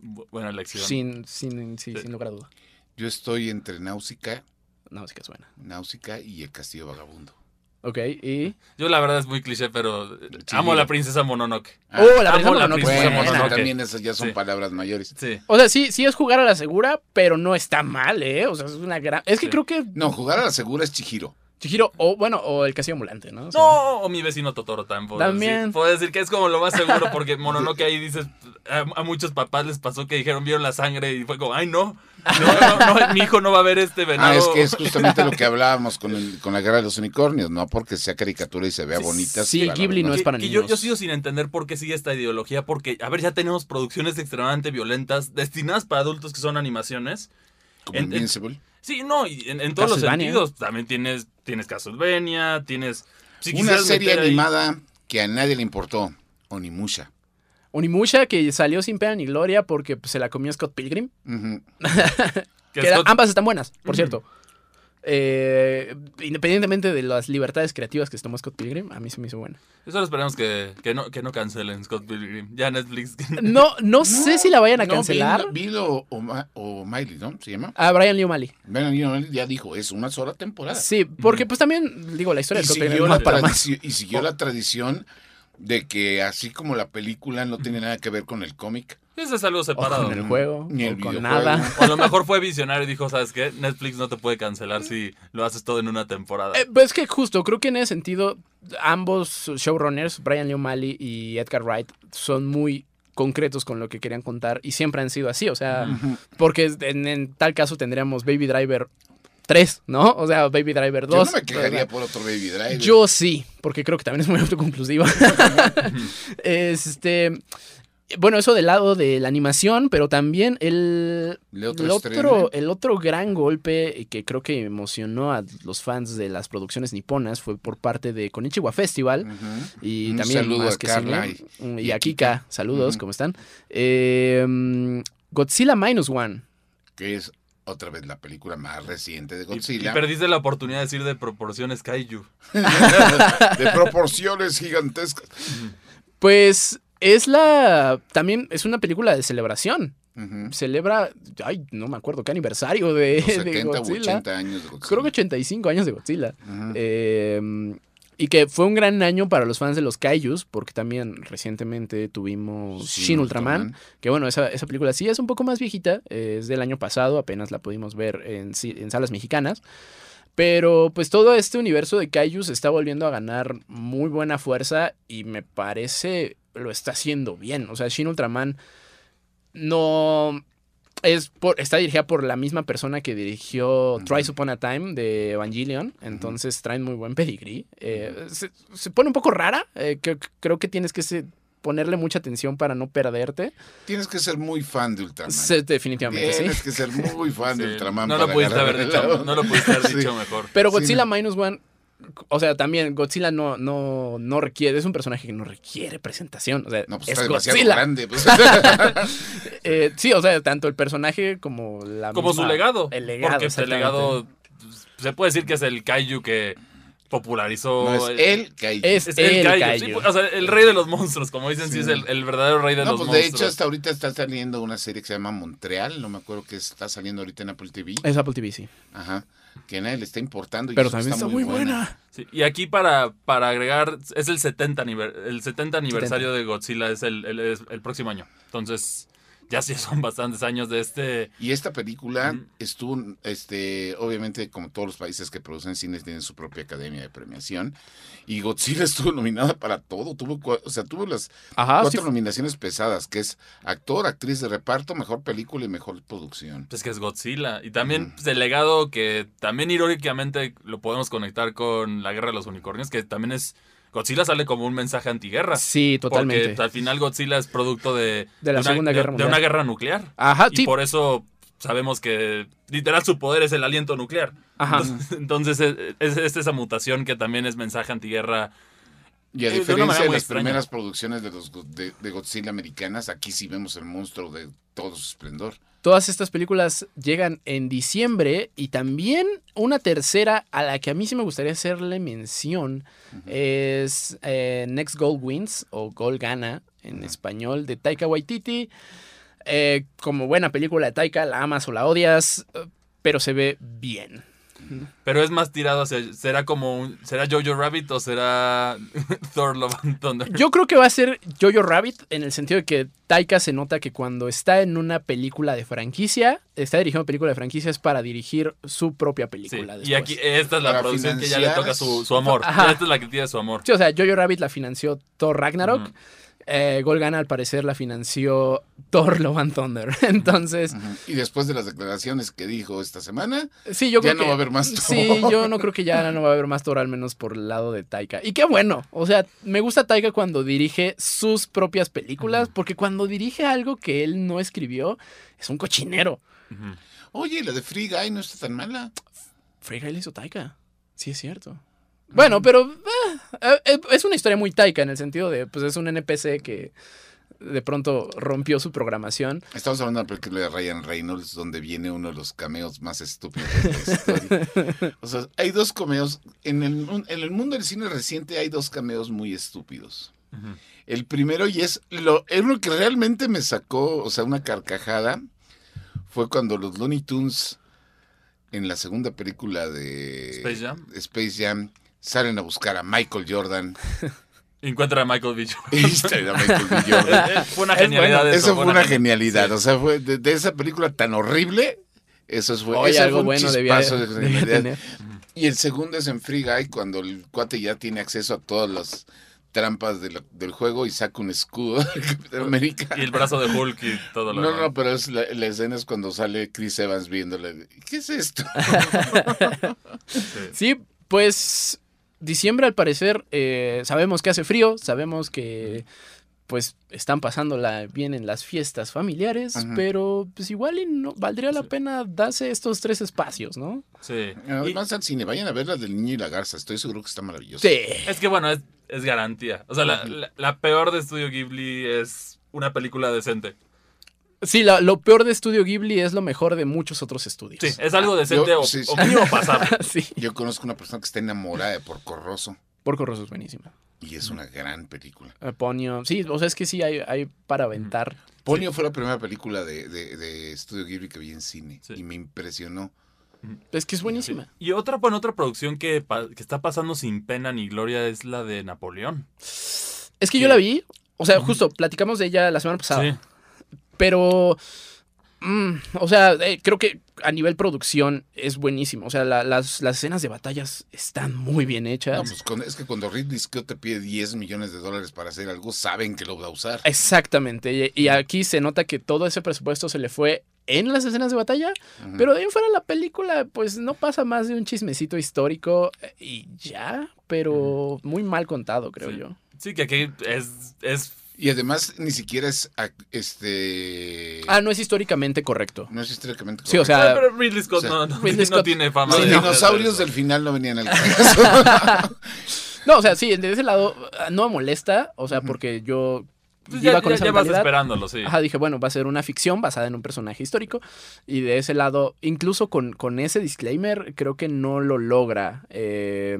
Bu- Buena elección. Sin, sin, sí, Sí. sin lugar a duda. Yo estoy entre Náusica, No, sí que suena. Náusica y El Castillo Vagabundo. Ok, y. Yo la verdad es muy cliché, pero eh, Sí. amo a la princesa Mononoke. Ah, oh, la amo princesa la Mononoke. princesa bueno, Mononoke. también esas ya son Sí. palabras mayores. Sí. O sea, sí, sí es jugar a la segura, pero no está mal, ¿eh? O sea, es una gran. Es que Sí. creo que No, jugar a la segura es Chihiro. Chihiro, o bueno, o el castillo ambulante, ¿no? O sea, No, o mi vecino Totoro también. puedo También. decir. Puedo decir que es como lo más seguro, porque Mononoke ahí dices, a, a muchos papás les pasó que dijeron, vieron la sangre y fue como, ay no, no, no, no, mi hijo no va a ver este venado. Ah, es que es justamente lo que hablábamos con, el- con la guerra de los unicornios, no porque sea caricatura y se vea Sí, bonita. sí, Ghibli no es para Que yo, niños. yo sigo sin entender por qué sigue esta ideología, porque, a ver, ya tenemos producciones extremadamente violentas destinadas para adultos que son animaciones. Como en- en- Invincible. Sí, no, y en, en todos los sentidos. También tienes, tienes Castlevania, tienes... si Una serie ahí- animada que a nadie le importó, Onimusha. Onimusha, que salió sin pena ni gloria porque pues, se la comió Scott Pilgrim. Que Que era- Scott- ambas están buenas, por cierto. Eh, independientemente de las libertades creativas que se tomó Scott Pilgrim, a mí se me hizo buena. Solo esperamos que, que, no, que no cancelen Scott Pilgrim. Ya Netflix... No, no, sé si la vayan a No, cancelar. Bill, Bill o, o Miley, ¿no? ¿Se llama? A Brian Lee O'Malley. Bueno, you know, ya dijo, es una sola temporada. Sí, porque pues también, digo, la historia y, de Scott Pilgrim y siguió la tradición de que así como la película no tiene nada que ver con el cómic. Eso es algo O separado. con el juego, Ni el o con videojuego. nada. O a lo mejor fue visionario y dijo, ¿sabes qué? Netflix no te puede cancelar si lo haces todo en una temporada. Eh, pues es que justo, creo que en ese sentido, ambos showrunners, Brian Lee O'Malley y Edgar Wright, son muy concretos con lo que querían contar y siempre han sido así, o sea, porque en, en tal caso tendríamos Baby Driver 3, ¿no? O sea, Baby Driver 2. Yo no me quejaría por otro Baby Driver. Yo sí, porque creo que también es muy autoconclusiva. este, bueno, eso del lado de la animación, pero también el, ¿Le otro el, otro, el otro gran golpe que creo que emocionó a los fans de las producciones niponas fue por parte de Konichiwa Festival. Y Un también saludo más a que Carla cine, y- mm, y, y a Kika, saludos. ¿cómo están? Eh, mm, Godzilla Minus One. Que es otra vez la película más reciente de Y- y, Godzilla. perdiste la oportunidad de decir de proporciones kaiju. de proporciones gigantescas. Pues es la. También es una película de celebración. Celebra. Ay, no me acuerdo qué aniversario de, Los de 70 u Godzilla. 80 años de Godzilla. Creo que 85 años de Godzilla. Ujú. Eh, y que fue un gran año para los fans de los Kaijus, porque también recientemente tuvimos Sí, Shin Ultraman, que bueno, esa, esa película sí es un poco más viejita, es del año pasado, apenas la pudimos ver en, en salas mexicanas. Pero pues todo este universo de Kaijus está volviendo a ganar muy buena fuerza y me parece lo está haciendo bien. O sea, Shin Ultraman no es por, está dirigida por la misma persona que dirigió. Twice Upon a Time de Evangelion. Entonces traen muy buen pedigrí. Eh, se, se pone un poco rara. eh, que- creo que tienes que se- ponerle mucha atención para no perderte. Tienes que ser muy fan de Ultraman. Se- definitivamente, sí. Tienes que ser muy fan de Ultraman. no, lo para pudiste agarrar haber lado. no lo pudiste haber Sí. dicho mejor. Pero Sí, Godzilla no. Minus One, o sea, también Godzilla no, no, no requiere, es un personaje que no requiere presentación. O sea, No, pues es está demasiado Godzilla. grande. pues. Eh, sí, o sea, tanto el personaje como la Como su legado. El legado. Porque este exactamente. legado pues, se puede decir que es el kaiju que popularizó. no es que hay. Es Es el el kaiju. kaiju. sí, o sea, el rey de los monstruos, como dicen, sí, Sí. es el, el verdadero rey de No, los pues de monstruos. hecho hasta ahorita está saliendo una serie que se llama Montreal, no me acuerdo que está saliendo ahorita en Apple TV. Es Apple TV, sí. Ajá. Que a nadie le está importando. y Pero también está muy buena. Sí, y aquí para, para agregar, es el 70, aniver- el 70 aniversario de Godzilla, es el, el- próximo año. Entonces, ya sí son bastantes años de este... Y esta película estuvo, este, obviamente, como todos los países que producen cines tienen su propia academia de premiación. Y Godzilla estuvo nominada para todo. Tuvo, o sea, tuvo las Ajá, cuatro sí. nominaciones pesadas, que es actor, actriz de reparto, mejor película y mejor producción. Pues que es Godzilla. Y también pues, el legado que también irónicamente lo podemos conectar con la guerra de los unicornios, que también es... Godzilla sale como un mensaje antiguerra. Sí, totalmente. Porque al final Godzilla es producto de, De la una, Segunda de- Guerra de Mundial. una guerra nuclear. Ajá, Y sí. por eso sabemos que literal su poder es el aliento nuclear. Ajá. Entonces es, es- es esa mutación que también es mensaje antiguerra. Y a Eh, de diferencia de, las extraña. primeras producciones de, los, de, de Godzilla americanas, aquí sí vemos el monstruo de todo su esplendor. Todas estas películas llegan en diciembre y también una tercera a la que a mí sí me gustaría hacerle mención es eh, Next Goal Wins o Gol Gana en español de Taika Waititi. Eh, como buena película de Taika, la amas o la odias, eh, pero se ve bien. Pero es más tirado hacia. ¿Será como un- ¿Será Jojo Rabbit o será Thor Love and Thunder? Yo creo que va a ser Jojo Rabbit en el sentido de que Taika se nota que cuando está en una película de franquicia, está dirigiendo una película de franquicia es para dirigir su propia Sí, película. Y aquí esta es la Para producción que ya le toca su, su amor. Ajá. Esta es la que tiene su amor. Sí, o sea, Jojo Rabbit la financió Thor Ragnarok. Eh, Golgana al parecer la financió Thor Love and Thunder. Entonces. Y después de las declaraciones que dijo esta semana, sí, yo ya creo no que... va a haber más Thor. Sí, yo no creo que ya no va a haber más Thor, al menos por el lado de Taika. Y qué bueno. O sea, me gusta Taika cuando dirige sus propias películas, porque cuando dirige algo que él no escribió, es un cochinero. Oye, la de Free Guy no está tan mala. Free Guy le hizo Taika. Sí, es cierto. Bueno, pero eh, eh, es una historia muy Taika en el sentido de, pues es un NPC que de pronto rompió su programación. Estamos hablando de la película de Ryan Reynolds, donde viene uno de los cameos más estúpidos de la historia. O sea, hay dos cameos. En el, en el mundo del cine reciente hay dos cameos muy estúpidos. El primero, y es lo, es lo que realmente me sacó, o sea, una carcajada, fue cuando los Looney Tunes, en la segunda película de Space Jam. Space Jam, salen a buscar a Michael Jordan Encuentra a Michael B. Jordan. Historia de Michael B. Jordan. fue una genialidad bueno. eso. Eso fue una genial- genialidad. Sí. O sea, fue de, de esa película tan horrible. Eso fue, Oye, ese algo fue un bueno debía, de debía tener. Y el segundo es en Free Guy, cuando el cuate ya tiene acceso a todas las trampas de del juego y saca un escudo de América. Y el brazo de Hulk y todo lo No, demás. no, pero es la, la escena es cuando sale Chris Evans viéndole. ¿Qué es esto? Sí. Sí, pues diciembre al parecer eh, sabemos que hace frío, sabemos que pues están pasándola bien en las fiestas familiares, pero pues igual y no valdría la pena darse estos tres espacios, ¿no? Sí. Y- Además al cine, vayan a ver la del niño y la garza. Estoy seguro que está maravilloso. Sí. Es que bueno, es, es garantía. O sea, la, la- la peor de Studio Ghibli es una película decente. Sí, la- lo peor de Estudio Ghibli es lo mejor de muchos otros estudios. Sí, es algo decente yo- o, sí, sí. o mínimo pasable. sí. Yo conozco una persona que está enamorada de Porco Rosso Porco Rosso es buenísima. y es una gran película. Ponyo, sí, o sea, es que sí hay, hay para aventar. Ponyo fue la primera película de, de, de Studio Ghibli que vi en cine Sí. y me impresionó. Es que es buenísima. Y otra, bueno, otra producción que, que está pasando sin pena ni gloria es la de Napoleón. Es que yo la vi, o sea, justo platicamos de ella la semana pasada. Pero, mm, o sea, eh, creo que a nivel producción es buenísimo. O sea, la- las, las escenas de batallas están muy bien hechas. No, pues con- es que cuando Ridley Scott te pide 10 millones de dólares para hacer algo, saben que lo va a usar. Exactamente. Y, y aquí se nota que todo ese presupuesto se le fue en las escenas de batalla. Pero de ahí en fuera la película, pues no pasa más de un chismecito histórico eh, y ya. Pero muy mal contado, creo Sí. yo. Sí, que aquí es, es Y además ni siquiera es este Ah, no es históricamente correcto. no es históricamente Sí, o correcto. sea, pero Ridley Scott o sea, no, no- Ridley no tiene fama los de- dinosaurios de- del final no venían al caso. No, o sea, sí, de ese lado ah, no me molesta. O sea, porque yo Pues iba ya, con ya- esa ya vas mentalidad. esperándolo, sí. Ajá, dije, bueno, va a ser una ficción basada en un personaje histórico. Y de ese lado, incluso con, con ese disclaimer, creo que no lo logra. Eh,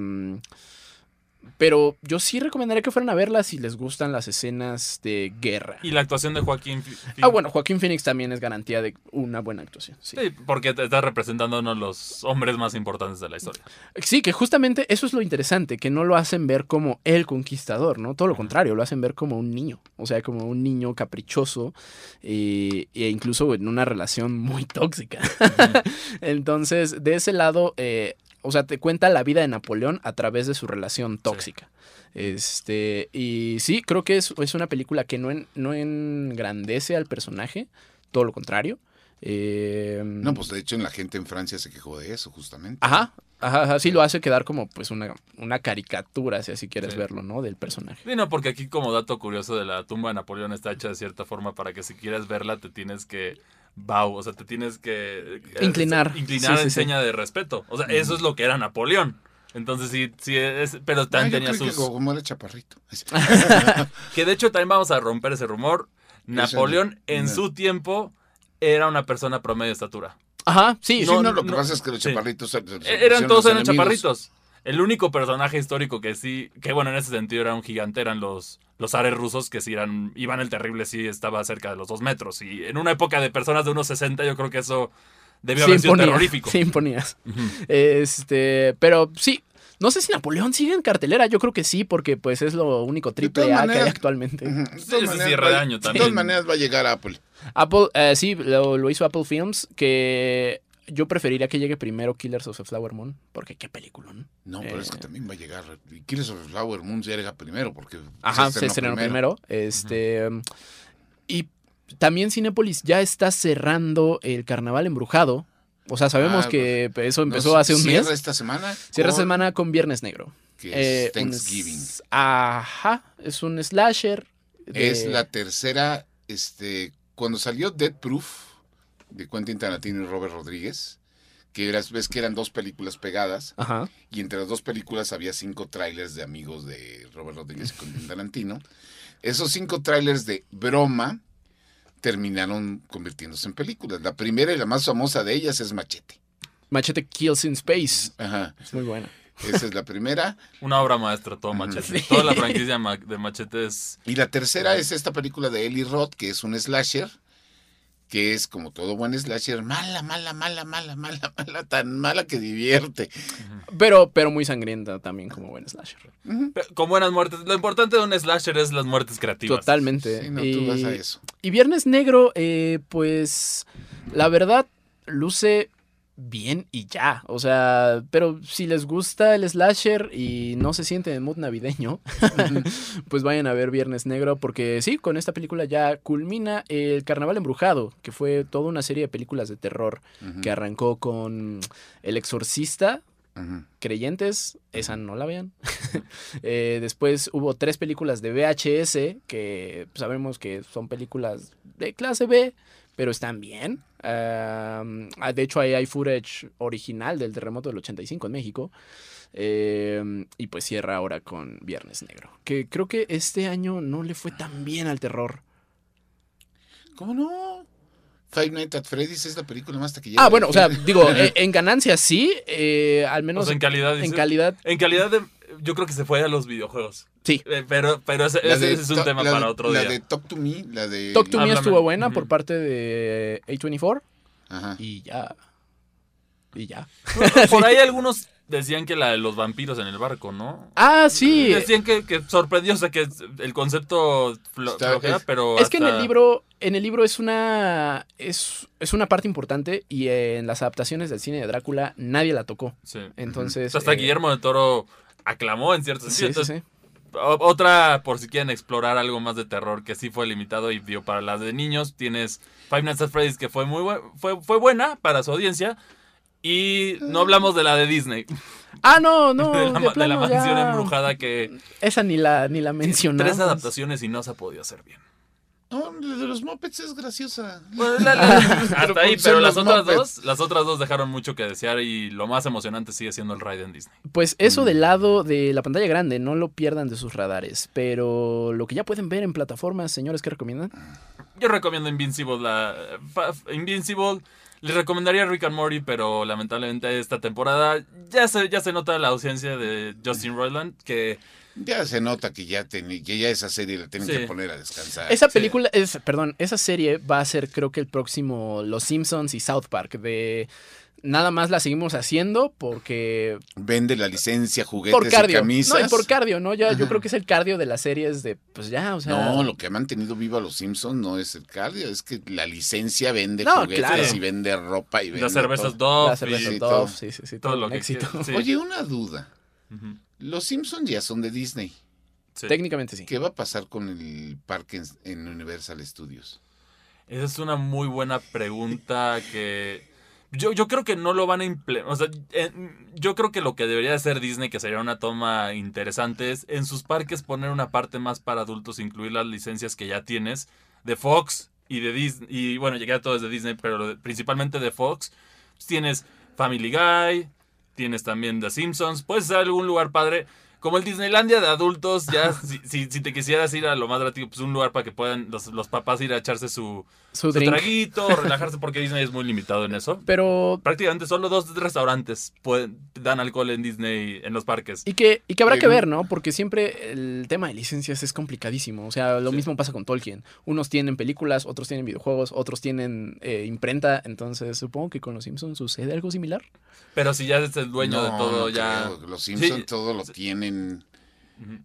pero yo sí recomendaría que fueran a verla si les gustan las escenas de guerra. Y la actuación de Joaquín. Phi- Ah, bueno, Joaquín Phoenix también es garantía de una buena actuación. Sí. Sí, porque te está representando a uno de los hombres más importantes de la historia. Sí, que justamente eso es lo interesante, que no lo hacen ver como el conquistador, ¿no? Todo lo contrario, lo hacen ver como un niño, o sea, como un niño caprichoso eh, e incluso en una relación muy tóxica. Entonces, de ese lado, eh, o sea, te cuenta la vida de Napoleón a través de su relación tóxica. Este, y sí, creo que es, es una película que no, en- no engrandece al personaje, todo lo contrario. Eh, No, pues de hecho en la gente en Francia se quejó de eso justamente. Ajá, ajá, ajá, sí lo hace quedar como pues una, una caricatura, si así quieres Sí. verlo, ¿no? Del personaje. Sí, no, porque aquí como dato curioso de la tumba de Napoleón está hecha de cierta forma para que si quieres verla te tienes que bow, o sea, te tienes que eh, Inclinar. inclinar Sí, sí, en sí. seña de respeto. O sea, eso es lo que era Napoleón. Entonces sí, sí es, pero Ah, también tenía creí que sus como era chaparrito. que de hecho también vamos a romper ese rumor. Napoleón en no. su tiempo era una persona promedio de estatura. Ajá, sí, Sí, sí. no, lo que no, pasa es que los sí. chaparritos se- se- se pusieron eran todos eran enemigos. chaparritos. El único personaje histórico que sí, que bueno, en ese sentido era un gigante, eran los, los ares rusos, que sí eran, Iván el Terrible sí estaba cerca de los dos metros. Y en una época de personas de unos 60, yo creo que eso debió sí haber sido terrorífico. sí imponías. Este, pero sí, no sé si Napoleón sigue en cartelera, yo creo que sí, porque pues es lo único triple A que hay actualmente. Ujú. De Sí, maneras cierre va- de año De también. todas maneras va a llegar a Apple. Apple, eh, sí, lo, lo hizo Apple Films, que yo preferiría que llegue primero Killers of the Flower Moon, porque qué película, ¿no? No, pero es que Eh. también va a llegar. Y Killers of the Flower Moon ya llega primero porque Ajá, se estrenó primero. Este. Y también Cinépolis ya está cerrando el carnaval embrujado. O sea, sabemos Ah, que eso No, empezó hace un mes. Cierra esta semana. Cierra con- semana con Viernes Negro. Que Eh, es un Thanksgiving. Ajá, es un slasher. de- Es la tercera, este, cuando salió Dead Proof de Quentin Tarantino y Robert Rodríguez, que eras, ves que eran dos películas pegadas, Ajá. y entre las dos películas había cinco trailers de amigos de Robert Rodríguez y Quentin Tarantino. Esos cinco trailers de broma terminaron convirtiéndose en películas. La primera y la más famosa de ellas es Machete. Machete Kills in Space. Ajá. Es muy buena. Esa es la primera. Una obra maestra, todo Machete. Sí. Toda la franquicia de Machete es... Y la tercera es esta película de Eli Roth, que es un slasher, que es como todo buen slasher, mala, mala, mala, mala, mala, mala, tan mala que divierte. Pero, pero muy sangrienta también como buen slasher. Pero Con buenas muertes. Lo importante de un slasher es las muertes creativas. Totalmente. Sí, no, y, tú vas a eso. y Viernes Negro, eh, pues la verdad luce bien y ya. O sea, pero si les gusta el slasher y no se sienten en mood navideño, pues vayan a ver Viernes Negro porque sí, con esta película ya culmina el Carnaval Embrujado, que fue toda una serie de películas de terror que arrancó con El Exorcista, creyentes, esa no la vean. Eh, después hubo tres películas de VHS que sabemos que son películas de clase B, pero están bien. Ah, de hecho, ahí hay footage original del terremoto del 85 en México. Eh, y pues cierra ahora con Viernes Negro. Que creo que este año no le fue tan bien al terror. ¿Cómo no? Five Nights at Freddy's es la película más taquillera. Ah, bueno, o sea, digo, eh, en ganancias sí, eh, al O menos sea, en calidad. en dice. calidad En calidad de. Yo creo que se fue a los videojuegos. sí. Eh, Pero, pero ese, La ese- de ese es un To- tema la para de- otro La día. de Talk to Me, la de... Talk to Me estuvo buena por parte de A24 Ajá. y ya. Y ya. Por ahí algunos decían que la de los vampiros en el barco, ¿no? Ah, sí. Decían que, que sorprendió, o sea, que el concepto flo- Está- flojea, es- pero. Es que en el libro, en el libro es una es, es una parte importante y en las adaptaciones del cine de Drácula nadie la tocó. Sí. Entonces, Hasta eh, Guillermo del Toro aclamó en cierto sentido. sí, Entonces, sí. Otra, por si quieren explorar algo más de terror, que sí fue limitado y dio para las de niños, tienes Five Nights at Freddy's, que fue muy bu- fue, fue buena para su audiencia. Y no hablamos de la de Disney, Ah, no, no. de, la, de ma- de la plano mansión ya- embrujada que Esa ni la ni la mencionamos. tres adaptaciones y no se ha podido hacer bien. No, la de los Muppets es graciosa. Bueno, la- la- hasta ahí, pero las otras Muppets. dos, las otras dos dejaron mucho que desear y lo más emocionante sigue siendo el ride en Disney. Pues eso Mm. del lado de la pantalla grande, no lo pierdan de sus radares. Pero lo que ya pueden ver en plataformas, señores, ¿qué recomiendan? Yo recomiendo Invincible, la Invincible. Les recomendaría Rick and Morty, pero lamentablemente esta temporada ya se, ya se nota la ausencia de Justin Roiland, que Ya se nota que ya, ten- que ya esa serie la tienen Sí. que poner a descansar. Esa sí. película, es, perdón, esa serie va a ser creo que el próximo Los Simpsons y South Park. De nada más la seguimos haciendo porque Vende la licencia, juguetes por y cardio. camisas. No, y por cardio, ¿no? Ya, yo creo que es el cardio de las series de, pues ya, o sea. No, lo que ha mantenido vivo a los Simpsons no es el cardio, es que la licencia vende No, juguetes claro. y vende ropa y vende las cervezas. Dove la cerveza y sí, Dove, sí, sí, sí, todo todo lo que éxito. sí. Oye, una duda. Ujú, Los Simpsons ya son de Disney. sí. Técnicamente sí. ¿Qué va a pasar con el parque en, en Universal Studios? Esa es una muy buena pregunta que yo, yo creo que no lo van a implementar. O sea, eh, yo creo que lo que debería hacer Disney, que sería una toma interesante, es en sus parques poner una parte más para adultos, incluir las licencias que ya tienes de Fox y de Disney. Y bueno, llegué a todo desde Disney, pero principalmente de Fox. Pues tienes Family Guy, tienes también The Simpsons. Puedes hacer algún lugar padre. Como el Disneylandia de adultos, ya si, si, si te quisieras ir a lo más atractivo, pues un lugar para que puedan los, los papás ir a echarse su, Su su traguito, relajarse, porque Disney es muy limitado en eso. Pero. Prácticamente solo dos restaurantes pueden, dan alcohol en Disney, en los parques. Y que, y que habrá Eh, que ver, ¿no? Porque siempre el tema de licencias es complicadísimo. O sea, lo Sí. mismo pasa con Tolkien. Unos tienen películas, otros tienen videojuegos, otros tienen eh, imprenta. Entonces, supongo que con los Simpsons sucede algo similar. Pero si ya es el dueño de todo, no ya... creo. Los Simpsons Sí. todo lo tienen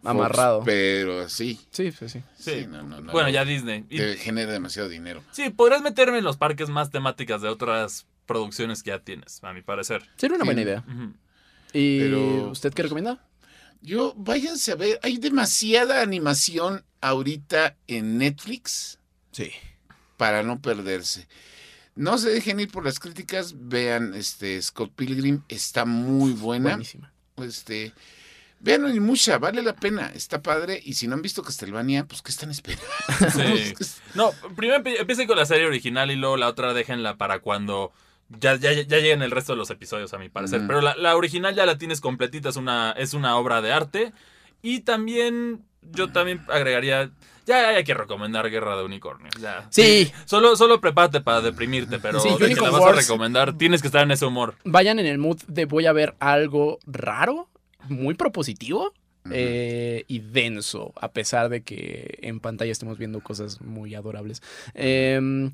Amarrado. pero sí. Sí, sí, sí. Sí. Sí, no, no, no, Bueno, no. ya Disney. Y- Te genera demasiado dinero. sí, podrías meterme en los parques más temáticas de otras producciones que ya tienes, a mi parecer. Sería una Sí. buena idea. ¿Y Pero- usted qué recomienda? Yo, váyanse a ver, hay demasiada animación ahorita en Netflix Sí. para no perderse. No se dejen ir por las críticas, vean este Scott Pilgrim, está muy buena. Buenísima. Este, vean Onimusha, vale la pena, está padre. Y si no han visto Castlevania, pues ¿qué están esperando? Sí. No, primero empie- empiecen con la serie original y luego la otra déjenla para cuando ya, ya, ya lleguen el resto de los episodios, a mi parecer. Pero la, la original ya la tienes completita, es una, es una obra de arte. Y también, yo también agregaría, ya hay que recomendar Guerra de Unicornios. Ya. Sí. Solo, solo prepárate para deprimirte, pero Sí, de que Unicorn la vas a recomendar, tienes que estar en ese humor. Vayan en el mood de voy a ver algo raro, muy propositivo. Eh, y denso, a pesar de que en pantalla estemos viendo cosas muy adorables. Em,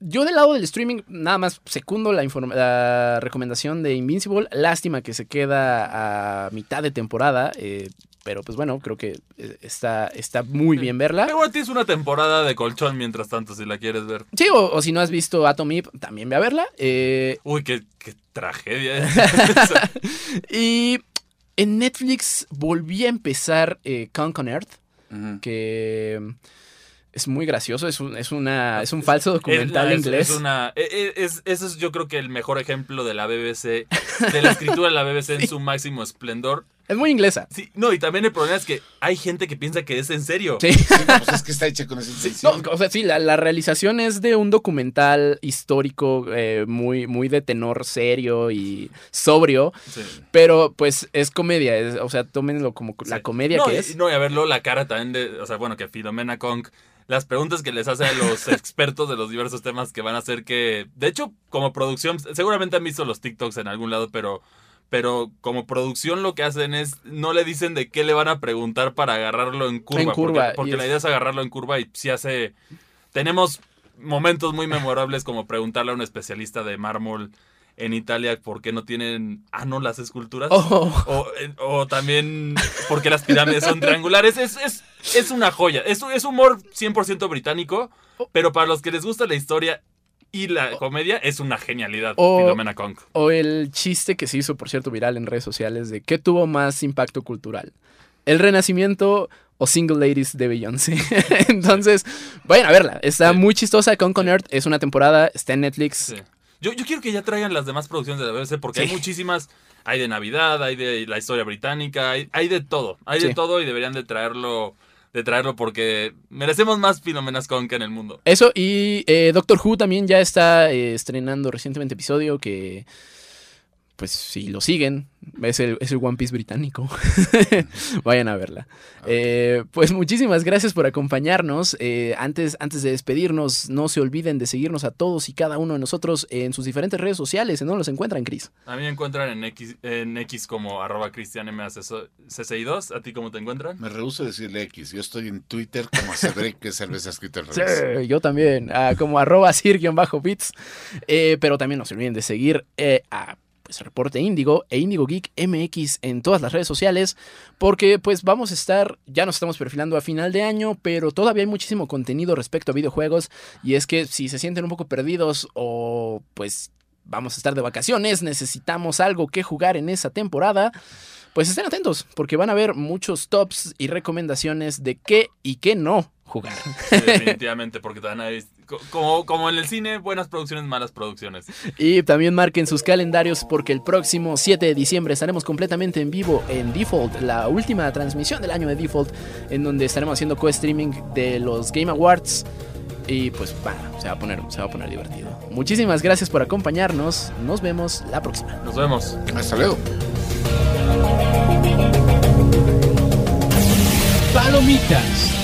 yo del lado del streaming, nada más secundo la, recomendación de Invincible. Lástima que se queda a mitad de temporada. eh, pero pues bueno, creo que eh, está, está muy bien verla. Pero tienes una temporada de colchón mientras tanto, si la quieres ver. Sí, o, o si no has visto Atom Eve, también ve a verla. Eh, Uy, qué, qué tragedia. y en Netflix volví a empezar eh, Con on Earth, que es muy gracioso, es un, es una, es un falso documental Es- inglés. Es una, e- e- es- ese es yo creo que el mejor ejemplo de la BBC, de la escritura de la BBC en su máximo esplendor. Es muy inglesa. Sí, no, y también el problema es que hay gente que piensa que es en serio. Sí. Sí, no, pues es que está hecha con esa No, intención. o sea, sí, la, la realización es de un documental histórico eh, muy, muy de tenor serio y sobrio, Sí. pero pues es comedia, es- o sea, tómenlo como la comedia no, que y- es. No, y a verlo la cara también de, o sea, bueno, que Filomena Kong, las preguntas que les hace a los expertos de los diversos temas que van a hacer que, de hecho, como producción, seguramente han visto los TikToks en algún lado, pero, pero como producción lo que hacen es, no le dicen de qué le van a preguntar para agarrarlo en curva, En curva, porque, porque la idea es agarrarlo en curva y si hace, tenemos momentos muy memorables como preguntarle a un especialista de mármol en Italia por qué no tienen, ah, no, las esculturas. Oh, O, eh, o también porque las pirámides son triangulares. Es, es, es una joya. Es, es humor 100% británico, pero para los que les gusta la historia y la comedia, es una genialidad. O- Filomena Kong. o el chiste que se hizo, por cierto, viral en redes sociales de qué tuvo más impacto cultural. El renacimiento o Single Ladies de Beyoncé. Entonces, vayan a verla. Está Sí. muy chistosa. Con Con Earth es una temporada, está en Netflix. Sí. Yo, yo quiero que ya traigan las demás producciones de la BBC porque hay muchísimas. Hay de Navidad, hay de la historia británica, hay, hay de todo. Hay de todo y deberían de traerlo. De traerlo porque merecemos más Filomenas Kong en el mundo. Eso, y eh, Doctor Who también ya está eh, estrenando recientemente episodio que, pues si lo siguen, es el, es el One Piece británico. Vayan a verla. Eh, pues muchísimas gracias por acompañarnos. Eh, antes, antes de despedirnos, no se olviden de seguirnos a todos y cada uno de nosotros en sus diferentes redes sociales. ¿En dónde los encuentran, Chris? A mí me encuentran en X, en X como arroba cristianmcci2. ¿A ti cómo te encuentran? Me rehúso a decirle X. Yo estoy en Twitter como Cedric, que es cerveza escrita al Sí, revés. yo también, ah, como arroba sir-bits. Eh, pero también no se olviden de seguir eh, a Reporte Índigo e Índigo Geek MX en todas las redes sociales, porque pues vamos a estar, ya nos estamos perfilando a final de año, pero todavía hay muchísimo contenido respecto a videojuegos, y es que si se sienten un poco perdidos o pues vamos a estar de vacaciones, necesitamos algo que jugar en esa temporada, pues estén atentos, porque van a haber muchos tops y recomendaciones de qué y qué no jugar. Sí, definitivamente, porque te van como, como en el cine, buenas producciones, malas producciones. Y también marquen sus calendarios porque el próximo 7 de diciembre estaremos completamente en vivo en Default, la última transmisión del año de Default, en donde estaremos haciendo co-streaming de los Game Awards. Y pues va, se va a poner, se va a poner divertido. Muchísimas gracias por acompañarnos. Nos vemos la próxima. Nos vemos. Hasta luego. Palomitas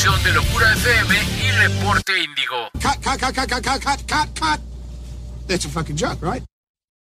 de Locura FM y Reporte Índigo. Cut, cut, cut, cut, cut, cut, cut, cut. That's a fucking joke, right?